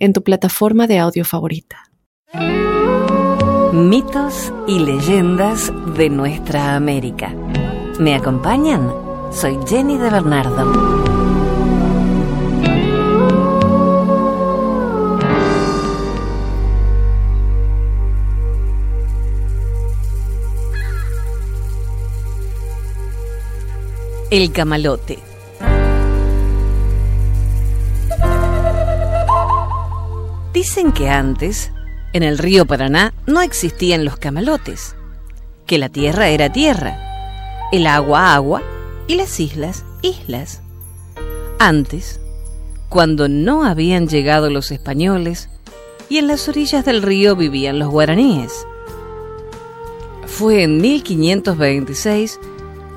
en tu plataforma de audio favorita. Mitos y leyendas de nuestra América. ¿Me acompañan? Soy Jenny de Bernardo. El camalote. Dicen que antes, en el río Paraná, no existían los camalotes, que la tierra era tierra, el agua agua y las islas islas. Antes, cuando no habían llegado los españoles y en las orillas del río vivían los guaraníes. Fue en 1526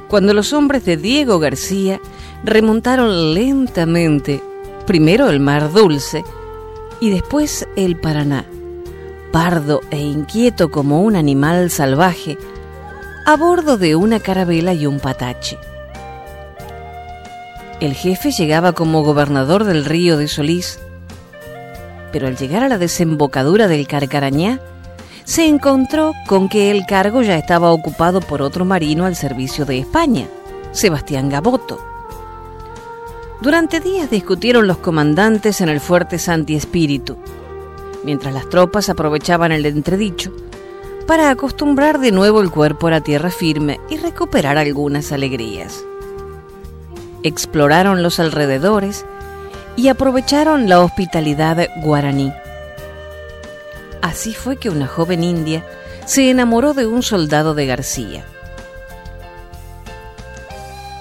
cuando los hombres de Diego García remontaron lentamente primero el mar Dulce y después el Paraná, pardo e inquieto como un animal salvaje, a bordo de una carabela y un patache. El jefe llegaba como gobernador del río de Solís, pero al llegar a la desembocadura del Carcarañá, se encontró con que el cargo ya estaba ocupado por otro marino al servicio de España, Sebastián Gaboto. Durante días discutieron los comandantes en el fuerte Santi Espíritu, mientras las tropas aprovechaban el entredicho para acostumbrar de nuevo el cuerpo a la tierra firme y recuperar algunas alegrías. Exploraron los alrededores y aprovecharon la hospitalidad guaraní. Así fue que una joven india se enamoró de un soldado de García.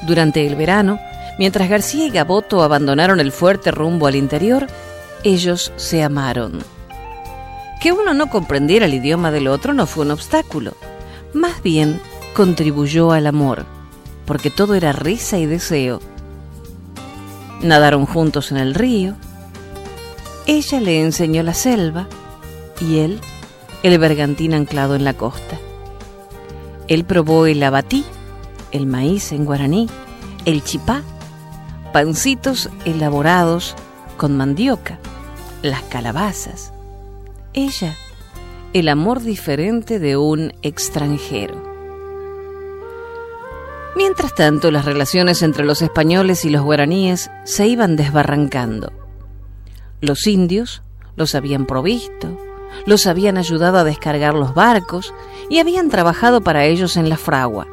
Durante el verano, Mientras García y Gaboto abandonaron el fuerte rumbo al interior, ellos se amaron. Que uno no comprendiera el idioma del otro no fue un obstáculo, más bien contribuyó al amor, porque todo era risa y deseo. Nadaron juntos en el río, ella le enseñó la selva y él el bergantín anclado en la costa. Él probó el abatí, el maíz en guaraní, el chipá pancitos elaborados con mandioca, las calabazas. Ella, el amor diferente de un extranjero. Mientras tanto, las relaciones entre los españoles y los guaraníes se iban desbarrancando. Los indios los habían provisto, los habían ayudado a descargar los barcos y habían trabajado para ellos en la fragua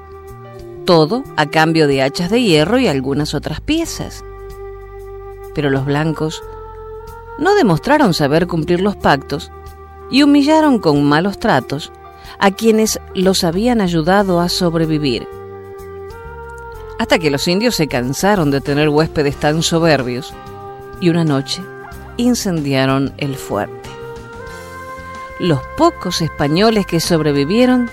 todo a cambio de hachas de hierro y algunas otras piezas. Pero los blancos no demostraron saber cumplir los pactos y humillaron con malos tratos a quienes los habían ayudado a sobrevivir. Hasta que los indios se cansaron de tener huéspedes tan soberbios y una noche incendiaron el fuerte. Los pocos españoles que sobrevivieron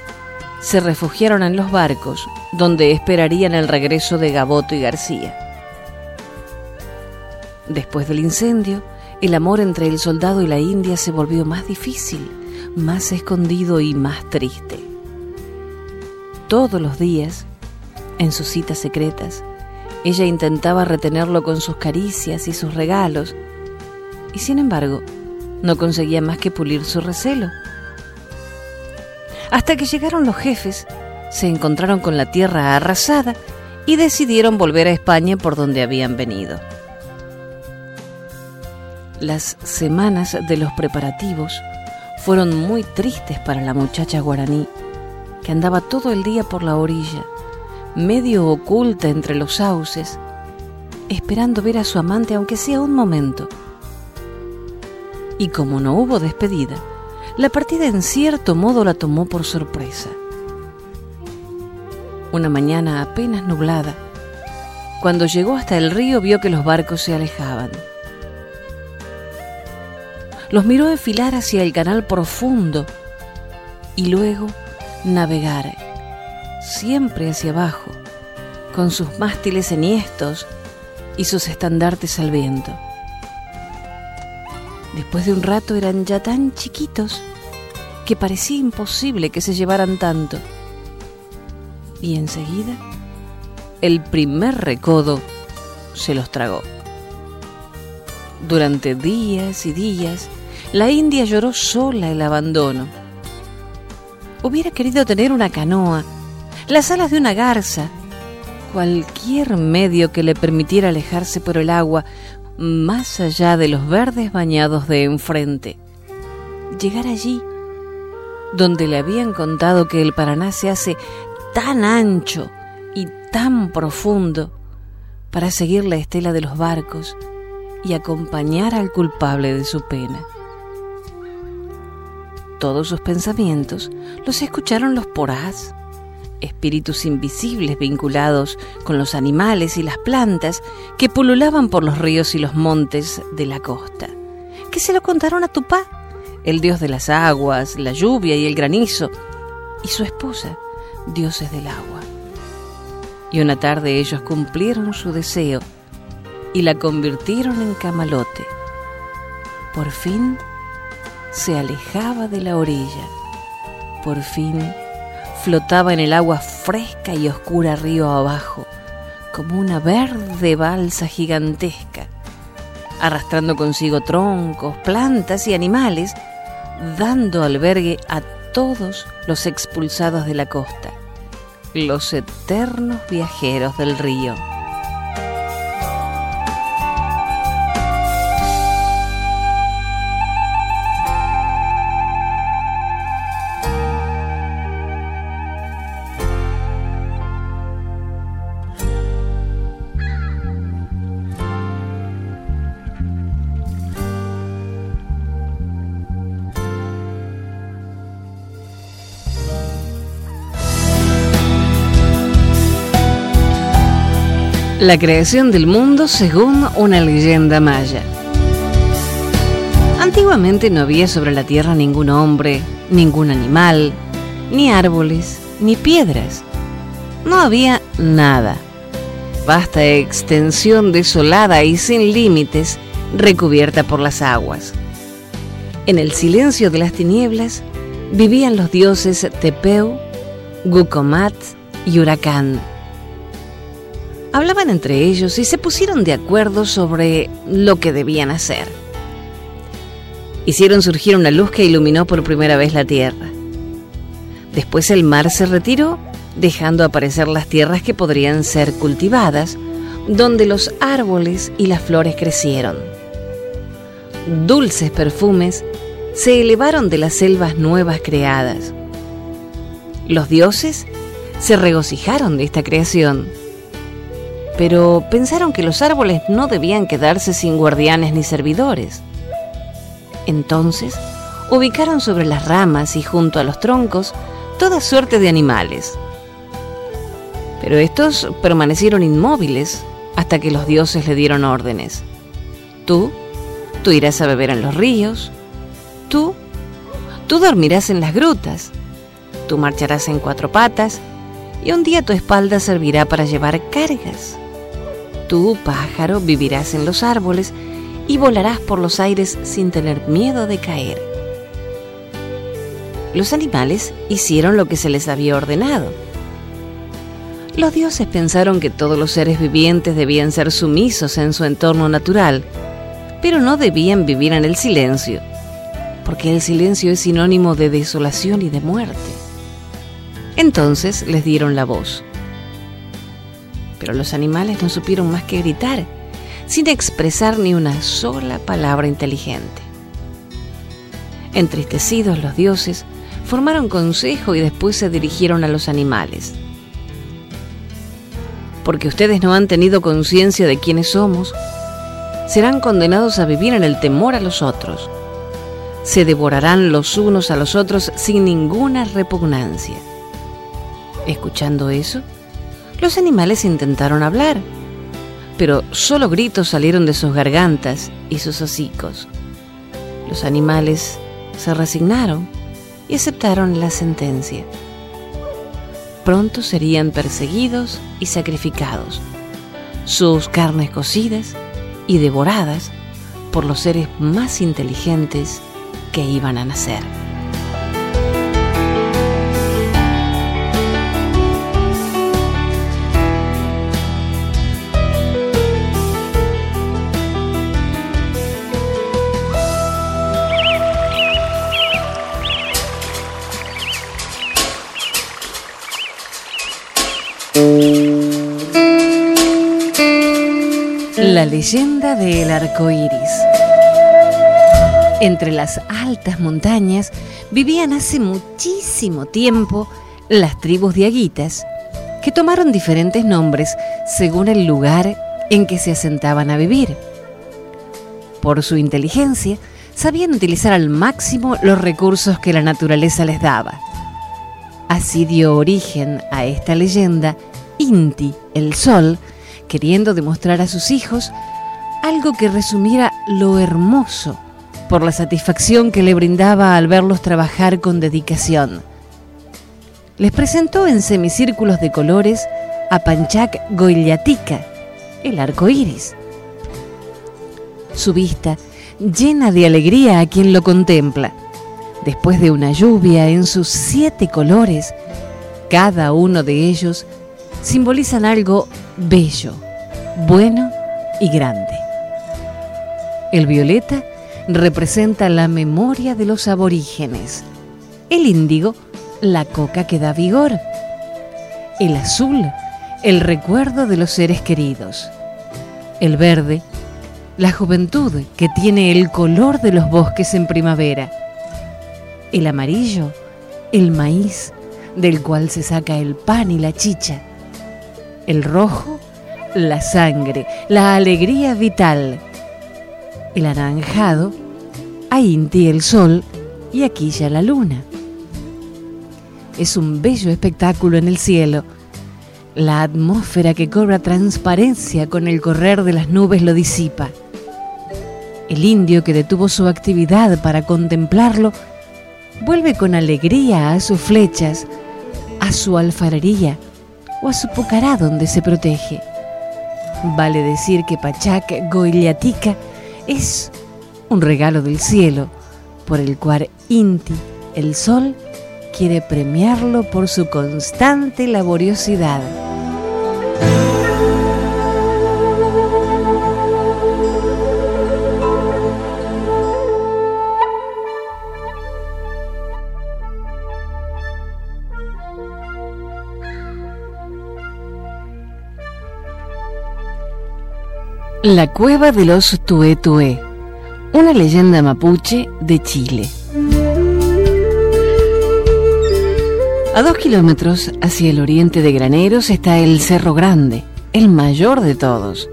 se refugiaron en los barcos donde esperarían el regreso de Gaboto y García. Después del incendio, el amor entre el soldado y la india se volvió más difícil, más escondido y más triste. Todos los días, en sus citas secretas, ella intentaba retenerlo con sus caricias y sus regalos, y sin embargo, no conseguía más que pulir su recelo. Hasta que llegaron los jefes se encontraron con la tierra arrasada y decidieron volver a España por donde habían venido. Las semanas de los preparativos fueron muy tristes para la muchacha guaraní, que andaba todo el día por la orilla, medio oculta entre los sauces, esperando ver a su amante aunque sea un momento. Y como no hubo despedida, la partida en cierto modo la tomó por sorpresa una mañana apenas nublada. Cuando llegó hasta el río vio que los barcos se alejaban. los miró enfilar hacia el canal profundo y luego navegar, siempre hacia abajo, con sus mástiles enhiestos y sus estandartes al viento. Después de un rato eran ya tan chiquitos que parecía imposible que se llevaran tanto. Y enseguida, el primer recodo se los tragó. Durante días y días, la India lloró sola el abandono. Hubiera querido tener una canoa, las alas de una garza, cualquier medio que le permitiera alejarse por el agua más allá de los verdes bañados de enfrente. Llegar allí, donde le habían contado que el Paraná se hace tan ancho y tan profundo para seguir la estela de los barcos y acompañar al culpable de su pena. Todos sus pensamientos los escucharon los porás, espíritus invisibles vinculados con los animales y las plantas que pululaban por los ríos y los montes de la costa, que se lo contaron a Tupá, el dios de las aguas, la lluvia y el granizo, y su esposa, dioses del agua. Y una tarde ellos cumplieron su deseo y la convirtieron en camalote. Por fin se alejaba de la orilla. Por fin flotaba en el agua fresca y oscura río abajo, como una verde balsa gigantesca, arrastrando consigo troncos, plantas y animales, dando albergue a todos los expulsados de la costa, los eternos viajeros del río. La creación del mundo según una leyenda maya. Antiguamente no había sobre la tierra ningún hombre, ningún animal, ni árboles, ni piedras. No había nada. Vasta extensión desolada y sin límites, recubierta por las aguas. En el silencio de las tinieblas vivían los dioses Tepeu, Gucomat y Huracán hablaban entre ellos y se pusieron de acuerdo sobre lo que debían hacer. Hicieron surgir una luz que iluminó por primera vez la tierra. Después el mar se retiró, dejando aparecer las tierras que podrían ser cultivadas, donde los árboles y las flores crecieron. Dulces perfumes se elevaron de las selvas nuevas creadas. Los dioses se regocijaron de esta creación pero pensaron que los árboles no debían quedarse sin guardianes ni servidores. Entonces, ubicaron sobre las ramas y junto a los troncos toda suerte de animales. Pero estos permanecieron inmóviles hasta que los dioses le dieron órdenes. Tú, tú irás a beber en los ríos. Tú, tú dormirás en las grutas. Tú marcharás en cuatro patas y un día tu espalda servirá para llevar cargas. Tú, pájaro, vivirás en los árboles y volarás por los aires sin tener miedo de caer. Los animales hicieron lo que se les había ordenado. Los dioses pensaron que todos los seres vivientes debían ser sumisos en su entorno natural, pero no debían vivir en el silencio, porque el silencio es sinónimo de desolación y de muerte. Entonces les dieron la voz pero los animales no supieron más que gritar, sin expresar ni una sola palabra inteligente. Entristecidos los dioses, formaron consejo y después se dirigieron a los animales. Porque ustedes no han tenido conciencia de quiénes somos, serán condenados a vivir en el temor a los otros. Se devorarán los unos a los otros sin ninguna repugnancia. Escuchando eso, los animales intentaron hablar, pero solo gritos salieron de sus gargantas y sus hocicos. Los animales se resignaron y aceptaron la sentencia. Pronto serían perseguidos y sacrificados, sus carnes cocidas y devoradas por los seres más inteligentes que iban a nacer. Leyenda del arco iris. Entre las altas montañas vivían hace muchísimo tiempo las tribus de aguitas, que tomaron diferentes nombres según el lugar en que se asentaban a vivir. Por su inteligencia, sabían utilizar al máximo los recursos que la naturaleza les daba. Así dio origen a esta leyenda Inti, el sol, queriendo demostrar a sus hijos algo que resumiera lo hermoso por la satisfacción que le brindaba al verlos trabajar con dedicación. Les presentó en semicírculos de colores a Panchak Goyatika, el arco iris. Su vista llena de alegría a quien lo contempla. Después de una lluvia en sus siete colores, cada uno de ellos simbolizan algo bello, bueno y grande. El violeta representa la memoria de los aborígenes. El índigo, la coca que da vigor. El azul, el recuerdo de los seres queridos. El verde, la juventud que tiene el color de los bosques en primavera. El amarillo, el maíz, del cual se saca el pan y la chicha. El rojo, la sangre, la alegría vital. El anaranjado, a Inti el sol y aquí ya la luna. Es un bello espectáculo en el cielo. La atmósfera que cobra transparencia con el correr de las nubes lo disipa. El indio que detuvo su actividad para contemplarlo vuelve con alegría a sus flechas, a su alfarería, o a su pucará donde se protege. Vale decir que Pachak Goiliatica es un regalo del cielo por el cual Inti, el sol, quiere premiarlo por su constante laboriosidad. La cueva de los Tué una leyenda mapuche de Chile. A dos kilómetros hacia el oriente de Graneros está el Cerro Grande, el mayor de todos.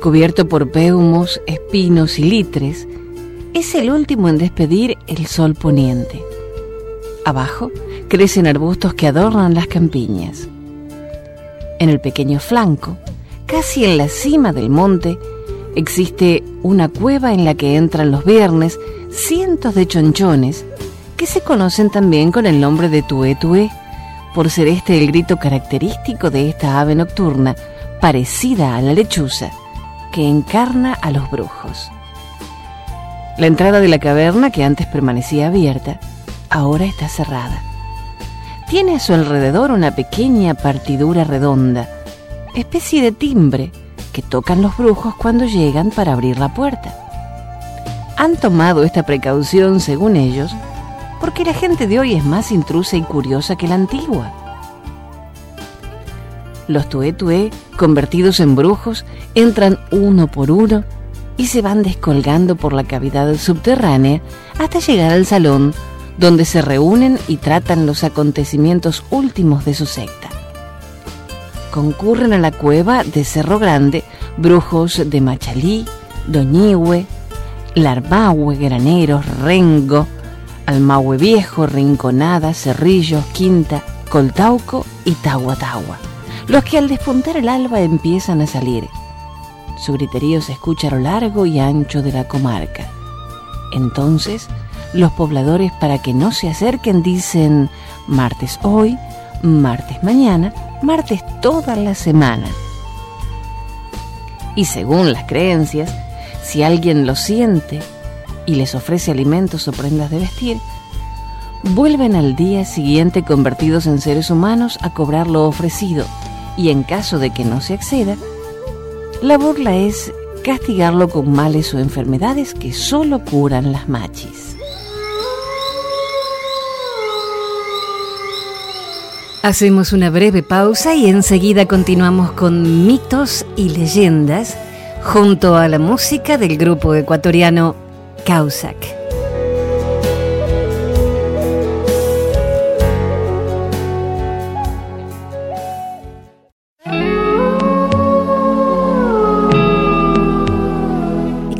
Cubierto por peumos, espinos y litres, es el último en despedir el sol poniente. Abajo crecen arbustos que adornan las campiñas. En el pequeño flanco, casi en la cima del monte, existe una cueva en la que entran los viernes cientos de chonchones que se conocen también con el nombre de tué tué, por ser este el grito característico de esta ave nocturna, parecida a la lechuza, que encarna a los brujos. La entrada de la caverna, que antes permanecía abierta, ahora está cerrada. Tiene a su alrededor una pequeña partidura redonda, especie de timbre que tocan los brujos cuando llegan para abrir la puerta. Han tomado esta precaución, según ellos, porque la gente de hoy es más intrusa y curiosa que la antigua. Los tué tué, convertidos en brujos, entran uno por uno y se van descolgando por la cavidad subterránea hasta llegar al salón donde se reúnen y tratan los acontecimientos últimos de su secta concurren a la cueva de Cerro Grande brujos de Machalí, Doñihue, Larmahue, Graneros, Rengo, Almahue Viejo, Rinconada, Cerrillos, Quinta, Coltauco y Tahuatahua, los que al despuntar el alba empiezan a salir. Su griterío se escucha a lo largo y ancho de la comarca. Entonces, los pobladores para que no se acerquen dicen martes hoy, martes mañana, martes toda la semana. Y según las creencias, si alguien lo siente y les ofrece alimentos o prendas de vestir, vuelven al día siguiente convertidos en seres humanos a cobrar lo ofrecido y en caso de que no se acceda, la burla es castigarlo con males o enfermedades que solo curan las machis. Hacemos una breve pausa y enseguida continuamos con mitos y leyendas junto a la música del grupo ecuatoriano Causac.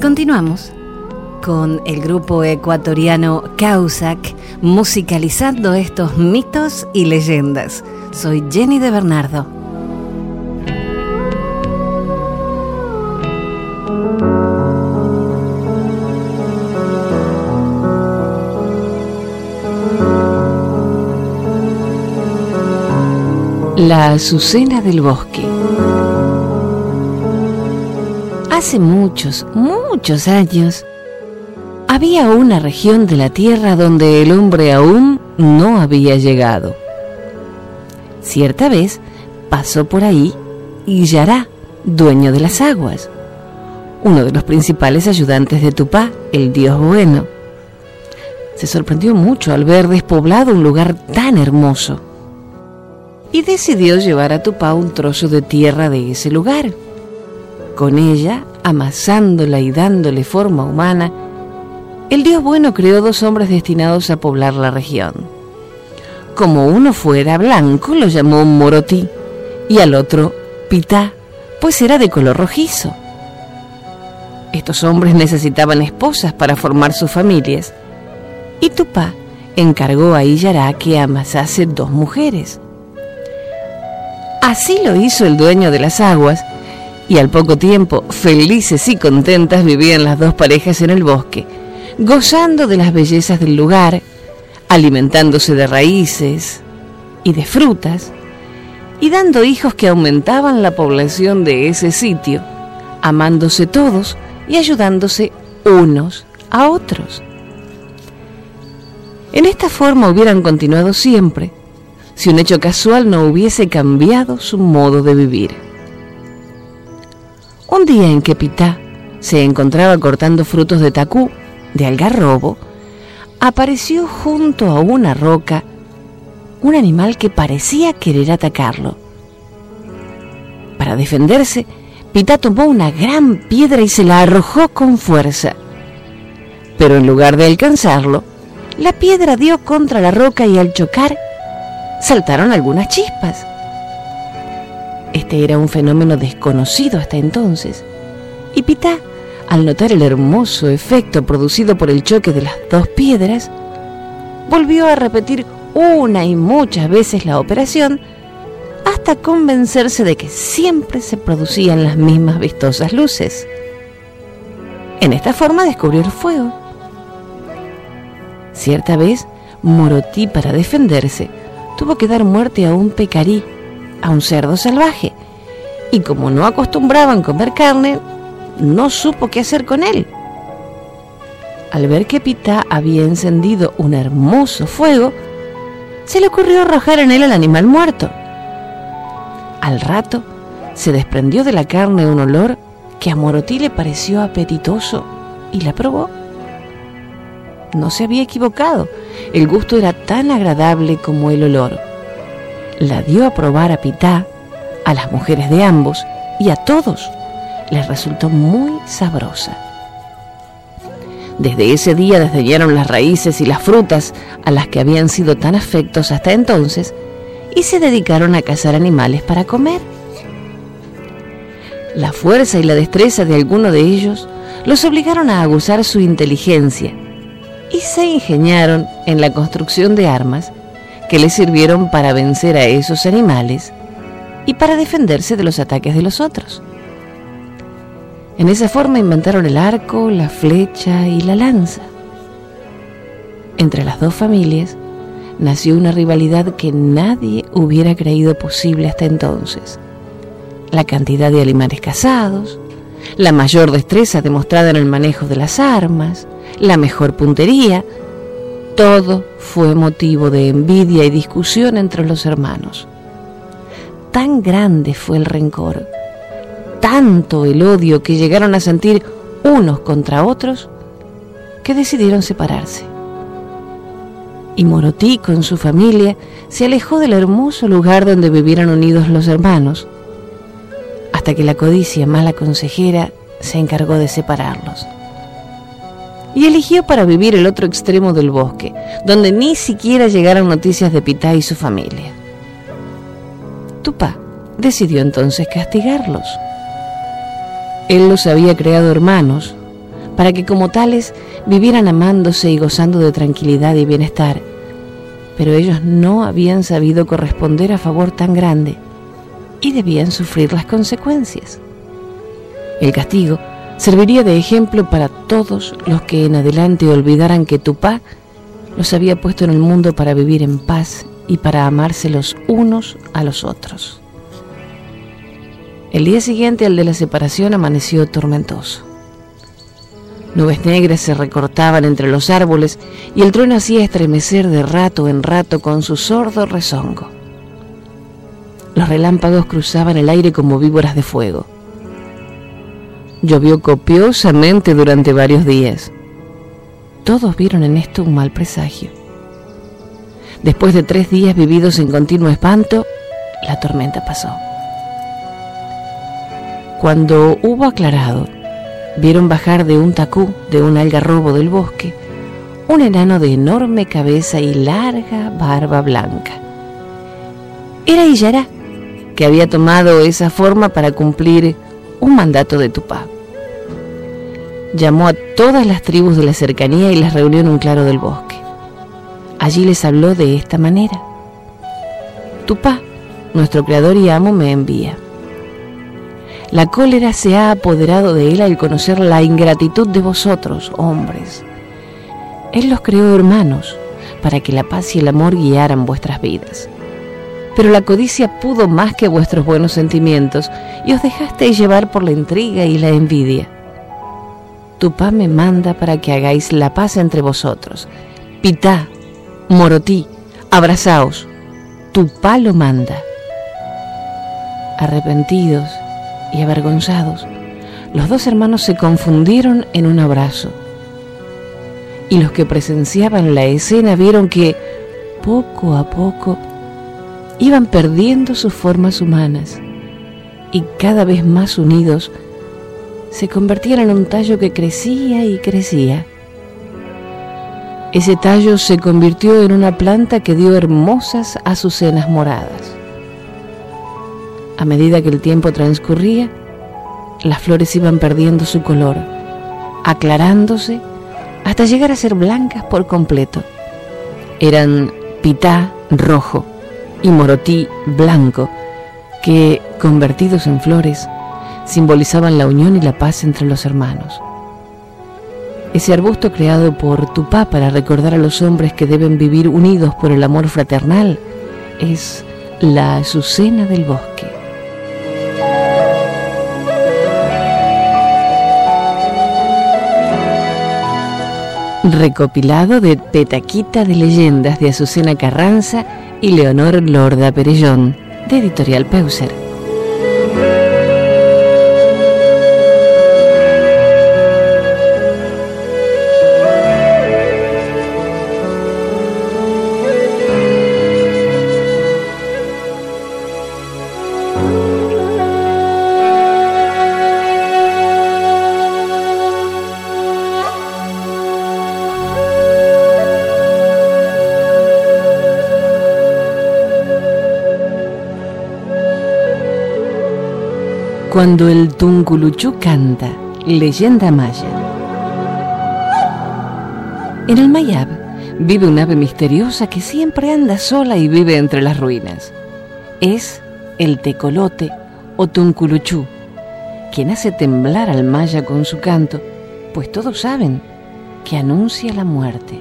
continuamos con el grupo ecuatoriano Causac musicalizando estos mitos y leyendas. Soy Jenny de Bernardo. La Azucena del Bosque. Hace muchos, muchos años, había una región de la Tierra donde el hombre aún no había llegado. Cierta vez pasó por ahí Yará, dueño de las aguas, uno de los principales ayudantes de Tupá, el dios bueno. Se sorprendió mucho al ver despoblado un lugar tan hermoso y decidió llevar a Tupá un trozo de tierra de ese lugar. Con ella amasándola y dándole forma humana, el Dios bueno creó dos hombres destinados a poblar la región. Como uno fuera blanco, lo llamó Morotí, y al otro Pitá, pues era de color rojizo. Estos hombres necesitaban esposas para formar sus familias, y Tupá encargó a Iyará que amasase dos mujeres. Así lo hizo el dueño de las aguas, y al poco tiempo, felices y contentas, vivían las dos parejas en el bosque, gozando de las bellezas del lugar, alimentándose de raíces y de frutas, y dando hijos que aumentaban la población de ese sitio, amándose todos y ayudándose unos a otros. En esta forma hubieran continuado siempre si un hecho casual no hubiese cambiado su modo de vivir. Un día en que Pitá se encontraba cortando frutos de tacú, de algarrobo, apareció junto a una roca un animal que parecía querer atacarlo. Para defenderse, Pitá tomó una gran piedra y se la arrojó con fuerza. Pero en lugar de alcanzarlo, la piedra dio contra la roca y al chocar saltaron algunas chispas. Este era un fenómeno desconocido hasta entonces. Y Pitá, al notar el hermoso efecto producido por el choque de las dos piedras, volvió a repetir una y muchas veces la operación hasta convencerse de que siempre se producían las mismas vistosas luces. En esta forma descubrió el fuego. Cierta vez, Morotí, para defenderse, tuvo que dar muerte a un pecarí a un cerdo salvaje y como no acostumbraban comer carne, no supo qué hacer con él. Al ver que Pitá había encendido un hermoso fuego, se le ocurrió arrojar en él al animal muerto. Al rato se desprendió de la carne un olor que a Morotí le pareció apetitoso y la probó. No se había equivocado, el gusto era tan agradable como el olor la dio a probar a Pitá, a las mujeres de ambos y a todos. Les resultó muy sabrosa. Desde ese día desdeñaron las raíces y las frutas a las que habían sido tan afectos hasta entonces y se dedicaron a cazar animales para comer. La fuerza y la destreza de alguno de ellos los obligaron a aguzar su inteligencia y se ingeniaron en la construcción de armas que le sirvieron para vencer a esos animales y para defenderse de los ataques de los otros. En esa forma inventaron el arco, la flecha y la lanza. Entre las dos familias nació una rivalidad que nadie hubiera creído posible hasta entonces. La cantidad de animales cazados, la mayor destreza demostrada en el manejo de las armas, la mejor puntería, todo fue motivo de envidia y discusión entre los hermanos. Tan grande fue el rencor, tanto el odio que llegaron a sentir unos contra otros, que decidieron separarse. Y Morotí con su familia se alejó del hermoso lugar donde vivieran unidos los hermanos, hasta que la codicia mala consejera se encargó de separarlos. Y eligió para vivir el otro extremo del bosque, donde ni siquiera llegaron noticias de Pitá y su familia. Tupá decidió entonces castigarlos. Él los había creado hermanos, para que como tales vivieran amándose y gozando de tranquilidad y bienestar, pero ellos no habían sabido corresponder a favor tan grande y debían sufrir las consecuencias. El castigo serviría de ejemplo para todos los que en adelante olvidaran que Tupá los había puesto en el mundo para vivir en paz y para amarse los unos a los otros. El día siguiente al de la separación amaneció tormentoso. Nubes negras se recortaban entre los árboles y el trueno hacía estremecer de rato en rato con su sordo rezongo. Los relámpagos cruzaban el aire como víboras de fuego. Llovió copiosamente durante varios días. Todos vieron en esto un mal presagio. Después de tres días vividos en continuo espanto, la tormenta pasó. Cuando hubo aclarado, vieron bajar de un tacú, de un algarrobo del bosque, un enano de enorme cabeza y larga barba blanca. Era Illará, que había tomado esa forma para cumplir un mandato de Tupá. Llamó a todas las tribus de la cercanía y las reunió en un claro del bosque. Allí les habló de esta manera. Tupá, nuestro creador y amo, me envía. La cólera se ha apoderado de él al conocer la ingratitud de vosotros, hombres. Él los creó hermanos, para que la paz y el amor guiaran vuestras vidas pero la codicia pudo más que vuestros buenos sentimientos y os dejasteis llevar por la intriga y la envidia. Tupá me manda para que hagáis la paz entre vosotros. Pitá, Morotí, abrazaos. Tupá lo manda. Arrepentidos y avergonzados, los dos hermanos se confundieron en un abrazo. Y los que presenciaban la escena vieron que, poco a poco, iban perdiendo sus formas humanas y cada vez más unidos se convertían en un tallo que crecía y crecía. Ese tallo se convirtió en una planta que dio hermosas azucenas moradas. A medida que el tiempo transcurría, las flores iban perdiendo su color, aclarándose hasta llegar a ser blancas por completo. Eran pitá rojo, y morotí blanco, que, convertidos en flores, simbolizaban la unión y la paz entre los hermanos. Ese arbusto creado por Tupá para recordar a los hombres que deben vivir unidos por el amor fraternal es la azucena del bosque. Recopilado de Petaquita de Leyendas de Azucena Carranza y Leonor Lorda Perellón, de Editorial Peuser. Cuando el Tunculuchú canta, leyenda maya. En el Mayab vive un ave misteriosa que siempre anda sola y vive entre las ruinas. Es el tecolote o Tunculuchú, quien hace temblar al maya con su canto, pues todos saben que anuncia la muerte.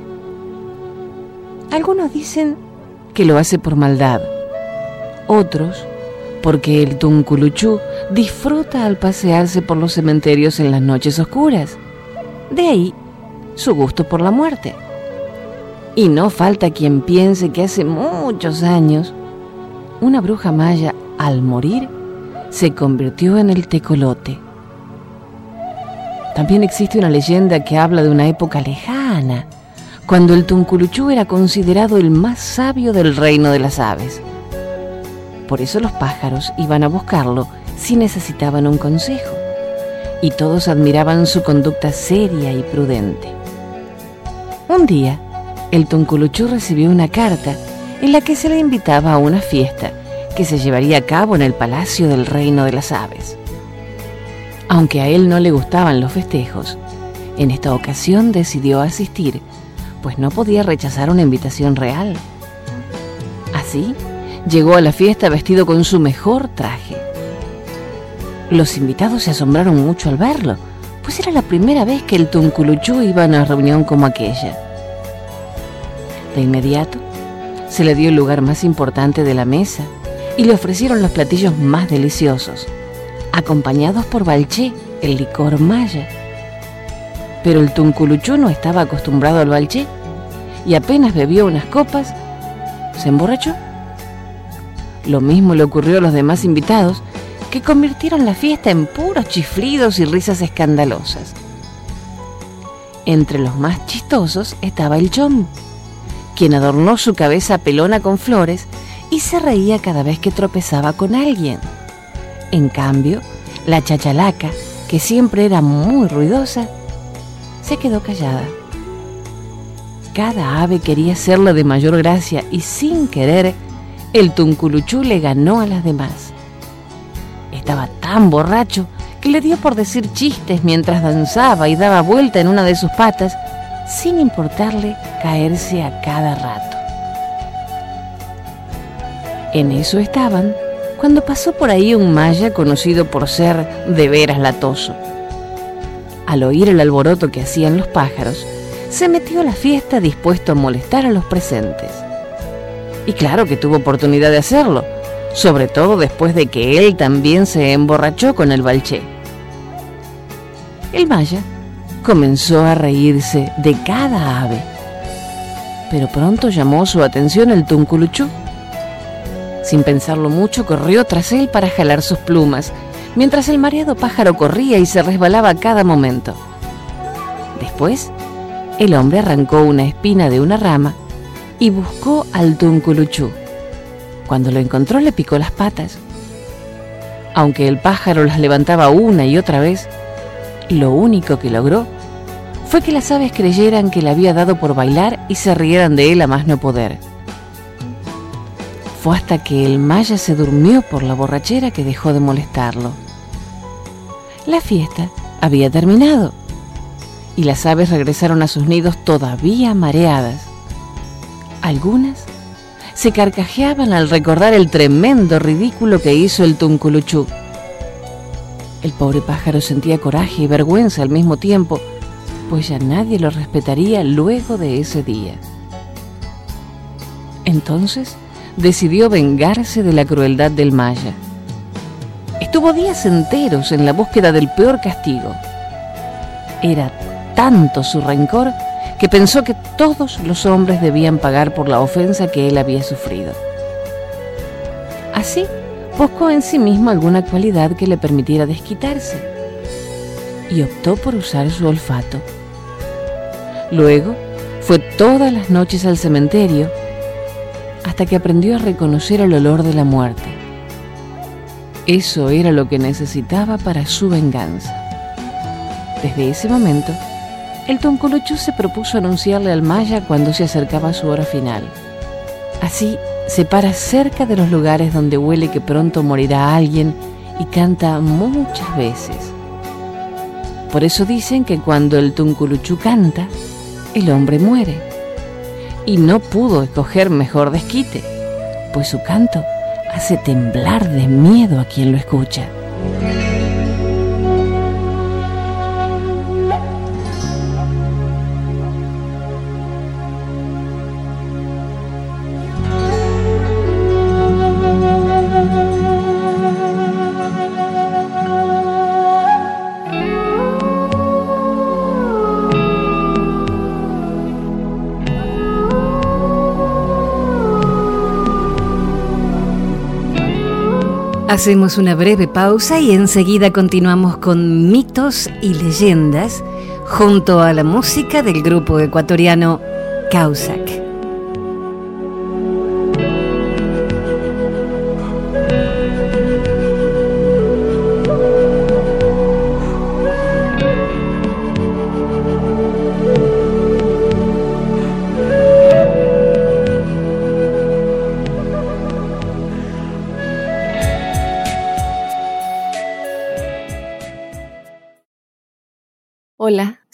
Algunos dicen que lo hace por maldad, otros porque el Tunculuchú disfruta al pasearse por los cementerios en las noches oscuras. De ahí su gusto por la muerte. Y no falta quien piense que hace muchos años una bruja maya al morir se convirtió en el tecolote. También existe una leyenda que habla de una época lejana, cuando el Tunculuchú era considerado el más sabio del reino de las aves. Por eso los pájaros iban a buscarlo si necesitaban un consejo, y todos admiraban su conducta seria y prudente. Un día, el Tunculuchú recibió una carta en la que se le invitaba a una fiesta que se llevaría a cabo en el Palacio del Reino de las Aves. Aunque a él no le gustaban los festejos, en esta ocasión decidió asistir, pues no podía rechazar una invitación real. Así, llegó a la fiesta vestido con su mejor traje. Los invitados se asombraron mucho al verlo, pues era la primera vez que el Tunculuchú iba a una reunión como aquella. De inmediato, se le dio el lugar más importante de la mesa y le ofrecieron los platillos más deliciosos, acompañados por balché, el licor maya. Pero el Tunculuchú no estaba acostumbrado al balché y apenas bebió unas copas, se emborrachó. Lo mismo le ocurrió a los demás invitados, que convirtieron la fiesta en puros chiflidos y risas escandalosas. Entre los más chistosos estaba el chom, quien adornó su cabeza pelona con flores y se reía cada vez que tropezaba con alguien. En cambio, la chachalaca, que siempre era muy ruidosa, se quedó callada. Cada ave quería serla de mayor gracia y sin querer, el tunculuchú le ganó a las demás. Estaba tan borracho que le dio por decir chistes mientras danzaba y daba vuelta en una de sus patas, sin importarle caerse a cada rato. En eso estaban cuando pasó por ahí un maya conocido por ser de veras latoso. Al oír el alboroto que hacían los pájaros, se metió a la fiesta dispuesto a molestar a los presentes. Y claro que tuvo oportunidad de hacerlo, sobre todo después de que él también se emborrachó con el balché. El maya comenzó a reírse de cada ave, pero pronto llamó su atención el tunculuchú. Sin pensarlo mucho, corrió tras él para jalar sus plumas, mientras el mareado pájaro corría y se resbalaba a cada momento. Después, el hombre arrancó una espina de una rama y buscó al Tunculuchú. Cuando lo encontró le picó las patas. Aunque el pájaro las levantaba una y otra vez, lo único que logró fue que las aves creyeran que le había dado por bailar y se rieran de él a más no poder. Fue hasta que el maya se durmió por la borrachera que dejó de molestarlo. La fiesta había terminado y las aves regresaron a sus nidos todavía mareadas. Algunas se carcajeaban al recordar el tremendo ridículo que hizo el Tunculuchú. El pobre pájaro sentía coraje y vergüenza al mismo tiempo, pues ya nadie lo respetaría luego de ese día. Entonces decidió vengarse de la crueldad del Maya. Estuvo días enteros en la búsqueda del peor castigo. Era tanto su rencor que pensó que todos los hombres debían pagar por la ofensa que él había sufrido. Así, buscó en sí mismo alguna cualidad que le permitiera desquitarse y optó por usar su olfato. Luego, fue todas las noches al cementerio hasta que aprendió a reconocer el olor de la muerte. Eso era lo que necesitaba para su venganza. Desde ese momento, el Toncolochú se propuso anunciarle al Maya cuando se acercaba su hora final. Así se para cerca de los lugares donde huele que pronto morirá alguien y canta muchas veces. Por eso dicen que cuando el Tunculuchú canta, el hombre muere. Y no pudo escoger mejor desquite, pues su canto hace temblar de miedo a quien lo escucha. Hacemos una breve pausa y enseguida continuamos con mitos y leyendas junto a la música del grupo ecuatoriano Causac.